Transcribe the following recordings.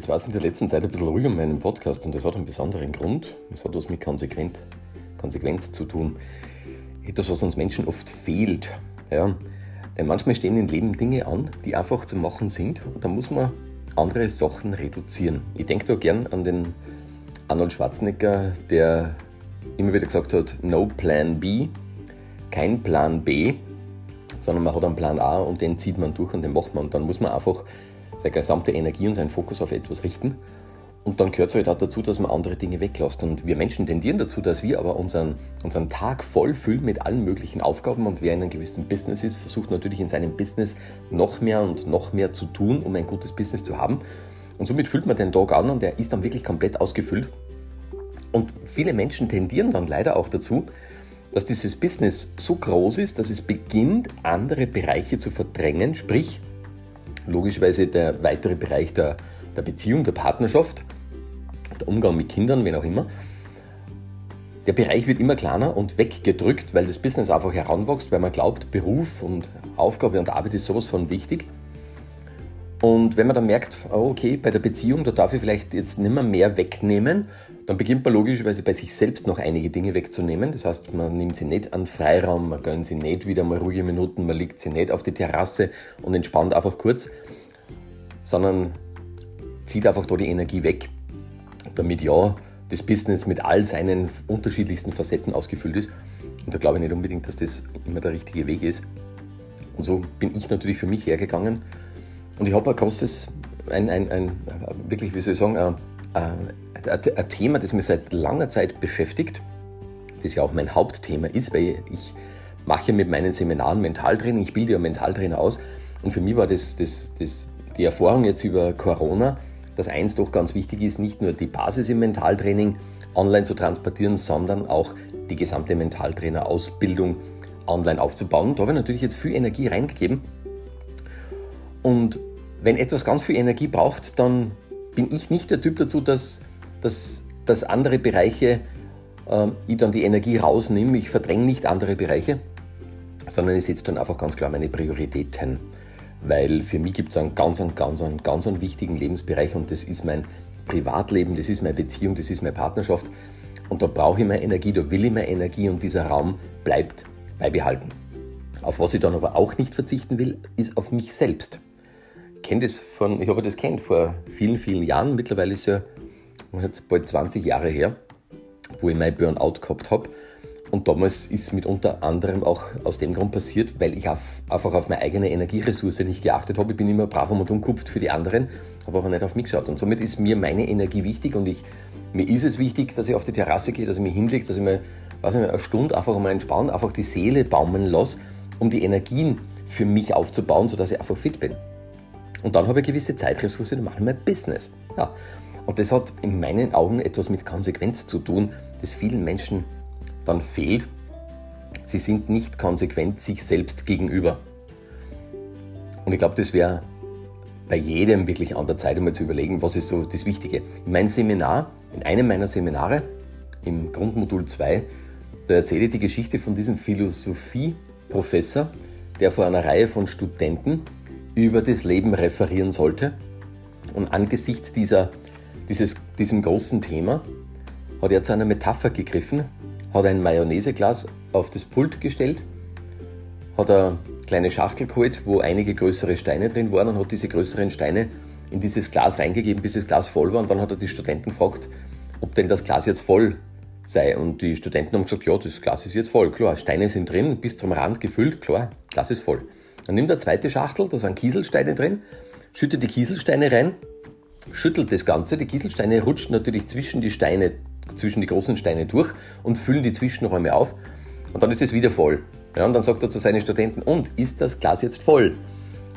Jetzt war es in der letzten Zeit ein bisschen ruhiger in meinem Podcast und das hat einen besonderen Grund. Es hat was mit Konsequent, Konsequenz zu tun. Etwas, was uns Menschen oft fehlt. Ja. Denn manchmal stehen im Leben Dinge an, die einfach zu machen sind und da muss man andere Sachen reduzieren. Ich denke da gern an den Arnold Schwarzenegger, der immer wieder gesagt hat, no Plan B, kein Plan B, sondern man hat einen Plan A und den zieht man durch und den macht man. Und dann muss man einfach seine gesamte Energie und seinen Fokus auf etwas richten. Und dann gehört es halt auch dazu, dass man andere Dinge weglässt. Und wir Menschen tendieren dazu, dass wir aber unseren, unseren Tag voll füllen mit allen möglichen Aufgaben. Und wer in einem gewissen Business ist, versucht natürlich in seinem Business noch mehr und noch mehr zu tun, um ein gutes Business zu haben. Und somit füllt man den Tag an und der ist dann wirklich komplett ausgefüllt. Und viele Menschen tendieren dann leider auch dazu, dass dieses Business so groß ist, dass es beginnt, andere Bereiche zu verdrängen, sprich logischerweise der weitere Bereich der, der Beziehung, der Partnerschaft, der Umgang mit Kindern, wen auch immer. Der Bereich wird immer kleiner und weggedrückt, weil das Business einfach heranwächst, weil man glaubt, Beruf und Aufgabe und Arbeit ist sowas von wichtig. Und wenn man dann merkt, oh, okay, bei der Beziehung, da darf ich vielleicht jetzt nicht mehr mehr wegnehmen, dann beginnt man logischerweise bei sich selbst noch einige Dinge wegzunehmen. Das heißt, man nimmt sie nicht an Freiraum, man gönnt sie nicht wieder mal ruhige Minuten, man legt sie nicht auf die Terrasse und entspannt einfach kurz, sondern zieht einfach da die Energie weg, damit ja das Business mit all seinen unterschiedlichsten Facetten ausgefüllt ist. Und da glaube ich nicht unbedingt, dass das immer der richtige Weg ist. Und so bin ich natürlich für mich hergegangen und ich habe ein großes, ein, ein, ein, wirklich, wie soll ich sagen, ein, ein, Thema, das mich seit langer Zeit beschäftigt, das ja auch mein Hauptthema ist, weil ich mache mit meinen Seminaren Mentaltraining, ich bilde ja Mentaltrainer aus und für mich war das, das, das die Erfahrung jetzt über Corona, dass eins doch ganz wichtig ist, nicht nur die Basis im Mentaltraining online zu transportieren, sondern auch die gesamte Mentaltrainer-Ausbildung online aufzubauen. Da habe ich natürlich jetzt viel Energie reingegeben und wenn etwas ganz viel Energie braucht, dann bin ich nicht der Typ dazu, dass, dass, dass andere Bereiche, äh, ich dann die Energie rausnehme. Ich verdränge nicht andere Bereiche, sondern ich setze dann einfach ganz klar meine Prioritäten. Weil für mich gibt es einen ganz, ganz, ganz, ganz einen wichtigen Lebensbereich und das ist mein Privatleben, das ist meine Beziehung, das ist meine Partnerschaft. Und da brauche ich mehr Energie, da will ich mehr Energie und dieser Raum bleibt beibehalten. Auf was ich dann aber auch nicht verzichten will, ist auf mich selbst kenne das von, ich habe das kennt vor vielen, vielen Jahren. Mittlerweile ist ja jetzt bald 20 Jahre her, wo ich mein Burnout gehabt habe. Und damals ist mit unter anderem auch aus dem Grund passiert, weil ich auf, einfach auf meine eigene Energieressource nicht geachtet habe. Ich bin immer brav und umkupft für die anderen, habe aber nicht auf mich geschaut. Und somit ist mir meine Energie wichtig und ich, mir ist es wichtig, dass ich auf die Terrasse gehe, dass ich mich hinlege, dass ich mir eine Stunde einfach mal entspannen, einfach die Seele baumeln lasse, um die Energien für mich aufzubauen, sodass ich einfach fit bin. Und dann habe ich gewisse Zeitressourcen und mache mein Business. Ja. Und das hat in meinen Augen etwas mit Konsequenz zu tun, das vielen Menschen dann fehlt. Sie sind nicht konsequent sich selbst gegenüber. Und ich glaube, das wäre bei jedem wirklich an der Zeit, einmal zu überlegen, was ist so das Wichtige. In meinem Seminar, in einem meiner Seminare, im Grundmodul 2, da erzähle ich die Geschichte von diesem Philosophieprofessor, der vor einer Reihe von Studenten über das Leben referieren sollte. Und angesichts dieser, dieses, diesem großen Thema hat er zu einer Metapher gegriffen, hat ein Mayonnaiseglas auf das Pult gestellt, hat eine kleine Schachtel geholt, wo einige größere Steine drin waren und hat diese größeren Steine in dieses Glas reingegeben, bis das Glas voll war. Und dann hat er die Studenten gefragt, ob denn das Glas jetzt voll sei. Und die Studenten haben gesagt, ja, das Glas ist jetzt voll. Klar, Steine sind drin, bis zum Rand gefüllt, klar, Glas ist voll. Dann nimmt er zweite Schachtel, da sind Kieselsteine drin, schüttet die Kieselsteine rein, schüttelt das Ganze. Die Kieselsteine rutschen natürlich zwischen die Steine, zwischen die großen Steine durch und füllen die Zwischenräume auf. Und dann ist es wieder voll. Ja, und dann sagt er zu seinen Studenten, und ist das Glas jetzt voll?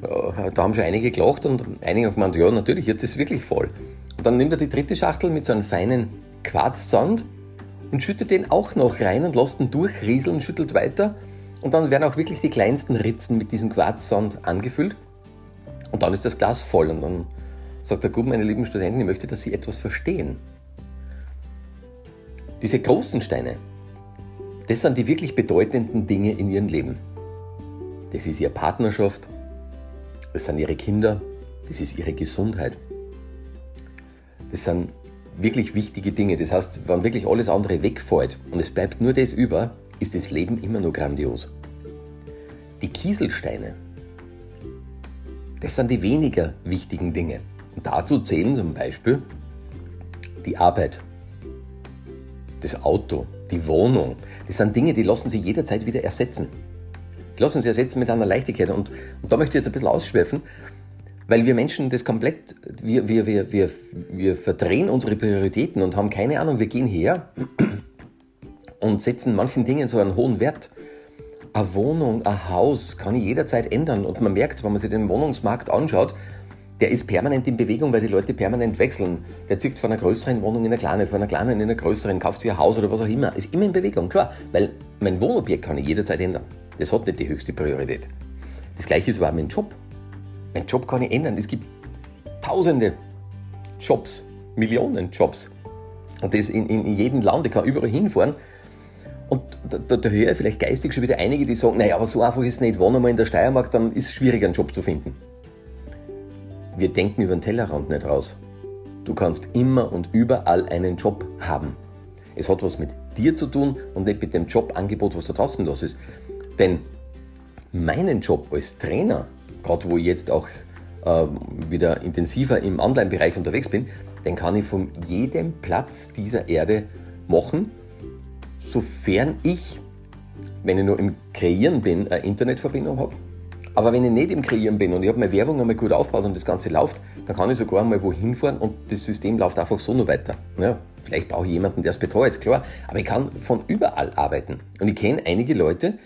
Da haben schon einige gelacht und einige haben gemeint, ja, natürlich, jetzt ist es wirklich voll. Und dann nimmt er die dritte Schachtel mit so einem feinen Quarzsand und schüttet den auch noch rein und lässt ihn durchrieseln, schüttelt weiter und dann werden auch wirklich die kleinsten Ritzen mit diesem Quarzsand angefüllt. Und dann ist das Glas voll. Und dann sagt der gut, meine lieben Studenten, ich möchte, dass Sie etwas verstehen. Diese großen Steine, das sind die wirklich bedeutenden Dinge in Ihrem Leben. Das ist Ihre Partnerschaft, das sind Ihre Kinder, das ist Ihre Gesundheit. Das sind wirklich wichtige Dinge. Das heißt, wenn wirklich alles andere wegfällt und es bleibt nur das über, ist das Leben immer noch grandios. Die Kieselsteine, das sind die weniger wichtigen Dinge. Und dazu zählen zum Beispiel die Arbeit, das Auto, die Wohnung. Das sind Dinge, die lassen sich jederzeit wieder ersetzen. Die lassen sich ersetzen mit einer Leichtigkeit. Und, und da möchte ich jetzt ein bisschen ausschweifen, weil wir Menschen das komplett, wir, wir, wir, wir, wir verdrehen unsere Prioritäten und haben keine Ahnung, wir gehen her und setzen manchen Dingen so einen hohen Wert. Eine Wohnung, ein Haus kann ich jederzeit ändern und man merkt, wenn man sich den Wohnungsmarkt anschaut, der ist permanent in Bewegung, weil die Leute permanent wechseln. Der zieht von einer größeren Wohnung in eine kleine, von einer kleinen in eine größere, kauft sich ein Haus oder was auch immer. Ist immer in Bewegung, klar, weil mein Wohnobjekt kann ich jederzeit ändern. Das hat nicht die höchste Priorität. Das gleiche ist aber auch mein Job. Mein Job kann ich ändern. Es gibt tausende Jobs, Millionen Jobs. Und das in, in, in jedem Land. Ich kann überall hinfahren. Da, da, höre ich vielleicht geistig schon wieder einige, die sagen, naja, aber so einfach ist es nicht. Wohnen wir mal in der Steiermark, dann ist es schwierig, einen Job zu finden. Wir denken über den Tellerrand nicht raus. Du kannst immer und überall einen Job haben. Es hat was mit dir zu tun und nicht mit dem Jobangebot, was da draußen los ist. Denn meinen Job als Trainer, gerade wo ich jetzt auch äh, wieder intensiver im Online-Bereich unterwegs bin, den kann ich von jedem Platz dieser Erde machen, sofern ich, wenn ich nur im Kreieren bin, eine Internetverbindung habe aber wenn ich nicht im Kreieren bin und ich habe meine Werbung einmal gut aufgebaut und das Ganze läuft, dann kann ich sogar mal wohin fahren und das System läuft einfach so noch weiter. Ja, vielleicht brauche ich jemanden, der es betreut, klar. Aber ich kann von überall arbeiten. Und ich kenne einige Leute,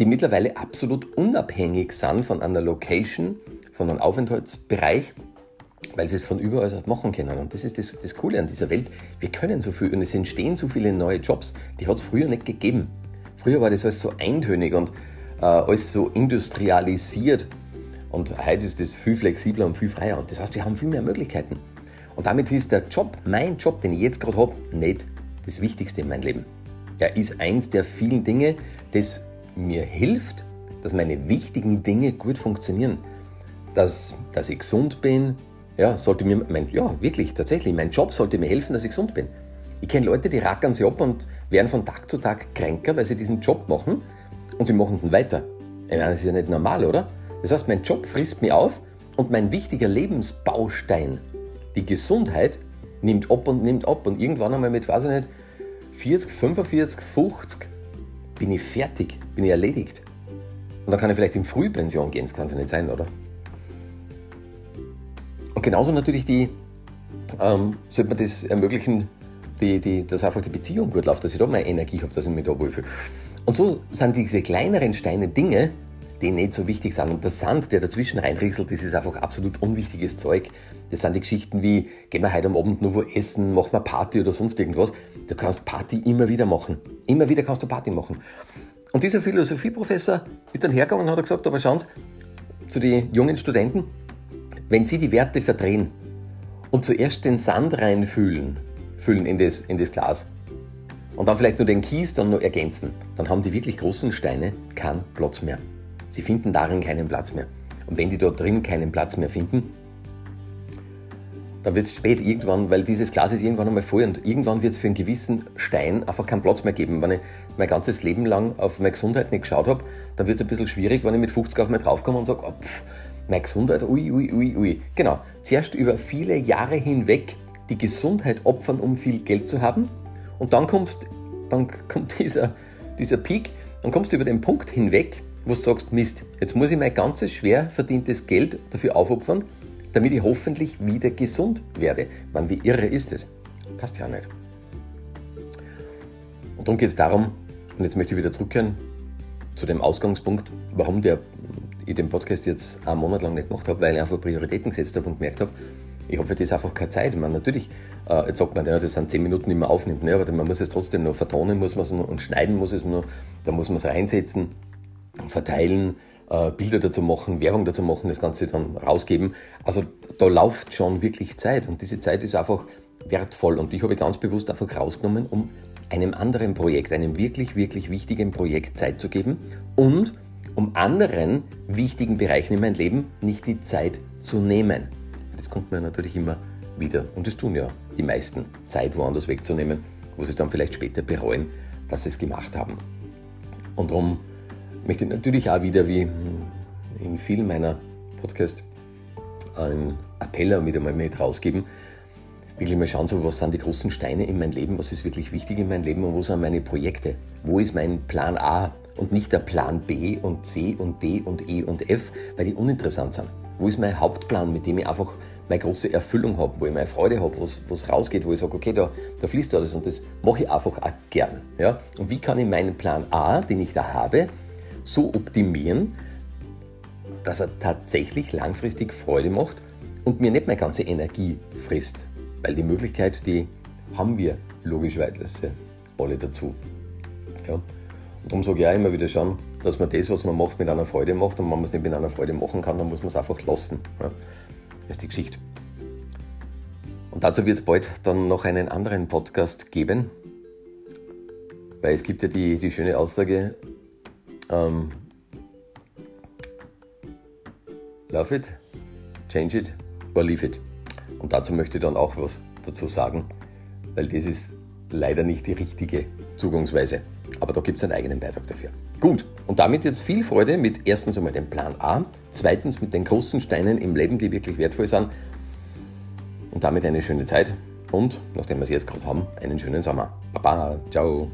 die mittlerweile absolut unabhängig sind von einer Location, von einem Aufenthaltsbereich, weil sie es von überall machen können. Und das ist das, das Coole an dieser Welt. Wir können so viel und es entstehen so viele neue Jobs, die hat es früher nicht gegeben. Früher war das alles so eintönig und äh, alles so industrialisiert. Und heute ist das viel flexibler und viel freier. Und das heißt, wir haben viel mehr Möglichkeiten. Und damit ist der Job, mein Job, den ich jetzt gerade habe, nicht das Wichtigste in meinem Leben. Er ist eins der vielen Dinge, das mir hilft, dass meine wichtigen Dinge gut funktionieren. Dass, dass ich gesund bin, ja, sollte mir, mein, ja, wirklich, tatsächlich, mein Job sollte mir helfen, dass ich gesund bin. Ich kenne Leute, die rackern sich ab und werden von Tag zu Tag kränker, weil sie diesen Job machen, und sie machen dann weiter. Ich meine, das ist ja nicht normal, oder? Das heißt, mein Job frisst mich auf und mein wichtiger Lebensbaustein, die Gesundheit, nimmt ab und nimmt ab. Und irgendwann einmal mit, weiß ich nicht, 40, 45, 50 bin ich fertig, bin ich erledigt. Und dann kann ich vielleicht in Frühpension gehen, das kann es ja nicht sein, oder? Genauso natürlich die, ähm, sollte man das ermöglichen, die, die, dass einfach die Beziehung gut läuft, dass ich da mehr Energie habe, dass ich mich da wohlfühle. Und so sind diese kleineren Steine Dinge, die nicht so wichtig sind. Und der Sand, der dazwischen reinrieselt, das ist einfach absolut unwichtiges Zeug. Das sind die Geschichten wie, gehen wir heute am Abend nur wo essen, machen wir Party oder sonst irgendwas. Du kannst Party immer wieder machen. Immer wieder kannst du Party machen. Und dieser Philosophieprofessor ist dann hergegangen und hat gesagt, aber schauen Sie, zu den jungen Studenten, wenn Sie die Werte verdrehen und zuerst den Sand reinfüllen, füllen in das, in das Glas, und dann vielleicht nur den Kies dann noch ergänzen, dann haben die wirklich großen Steine keinen Platz mehr. Sie finden darin keinen Platz mehr. Und wenn die dort drin keinen Platz mehr finden, dann wird es spät irgendwann, weil dieses Glas ist irgendwann einmal voll und irgendwann wird es für einen gewissen Stein einfach keinen Platz mehr geben. Wenn ich mein ganzes Leben lang auf meine Gesundheit nicht geschaut habe, dann wird es ein bisschen schwierig, wenn ich mit 50 auf mal draufkomme und sage, oh, meine Gesundheit, ui, ui, ui, ui. Genau, zuerst über viele Jahre hinweg die Gesundheit opfern, um viel Geld zu haben und dann, kommst, dann kommt dieser, dieser Peak, dann kommst du über den Punkt hinweg, wo du sagst, Mist, jetzt muss ich mein ganzes schwer verdientes Geld dafür aufopfern, damit ich hoffentlich wieder gesund werde. Man, wie irre ist es? Passt ja nicht. Und darum geht es darum, und jetzt möchte ich wieder zurückkehren zu dem Ausgangspunkt, warum der, ich den Podcast jetzt einen Monat lang nicht gemacht habe, weil ich einfach Prioritäten gesetzt habe und gemerkt habe, ich habe für das einfach keine Zeit. Ich meine, natürlich, äh, jetzt sagt man, das sind zehn Minuten, die man aufnimmt, ne, aber man muss es trotzdem noch vertonen, muss man und schneiden muss es noch, da muss man es reinsetzen, verteilen, äh, Bilder dazu machen, Werbung dazu machen, das Ganze dann rausgeben. Also da läuft schon wirklich Zeit und diese Zeit ist einfach wertvoll und ich habe ganz bewusst einfach rausgenommen, um einem anderen Projekt, einem wirklich, wirklich wichtigen Projekt Zeit zu geben und um anderen wichtigen Bereichen in meinem Leben nicht die Zeit zu nehmen. Das kommt mir natürlich immer wieder, und das tun ja die meisten, Zeit woanders wegzunehmen, wo sie dann vielleicht später bereuen, dass sie es gemacht haben. Und darum möchte ich natürlich auch wieder, wie in vielen meiner Podcasts, einen Appell wieder mal mit rausgeben, wirklich mal schauen, so, was sind die großen Steine in meinem Leben, was ist wirklich wichtig in meinem Leben und wo sind meine Projekte, wo ist mein Plan A und nicht der Plan B und C und D und E und F, weil die uninteressant sind. Wo ist mein Hauptplan, mit dem ich einfach meine große Erfüllung habe, wo ich meine Freude habe, wo es rausgeht, wo ich sage, okay, da, da fließt alles und das mache ich einfach auch gern. Ja? Und wie kann ich meinen Plan A, den ich da habe, so optimieren, dass er tatsächlich langfristig Freude macht und mir nicht meine ganze Energie frisst. Weil die Möglichkeit, die haben wir logischerweise alle dazu. Ja. Darum sage ich auch immer wieder schon, dass man das, was man macht, mit einer Freude macht und wenn man es nicht mit einer Freude machen kann, dann muss man es einfach lassen. Ja. Das ist die Geschichte. Und dazu wird es bald dann noch einen anderen Podcast geben, weil es gibt ja die, die schöne Aussage, ähm, Love it, change it or leave it. Und dazu möchte ich dann auch was dazu sagen, weil das ist leider nicht die richtige Zugangsweise. Aber da gibt es einen eigenen Beitrag dafür. Gut, und damit jetzt viel Freude mit erstens einmal dem Plan A, zweitens mit den großen Steinen im Leben, die wirklich wertvoll sind. Und damit eine schöne Zeit und, nachdem wir es jetzt gerade haben, einen schönen Sommer. Baba, ciao.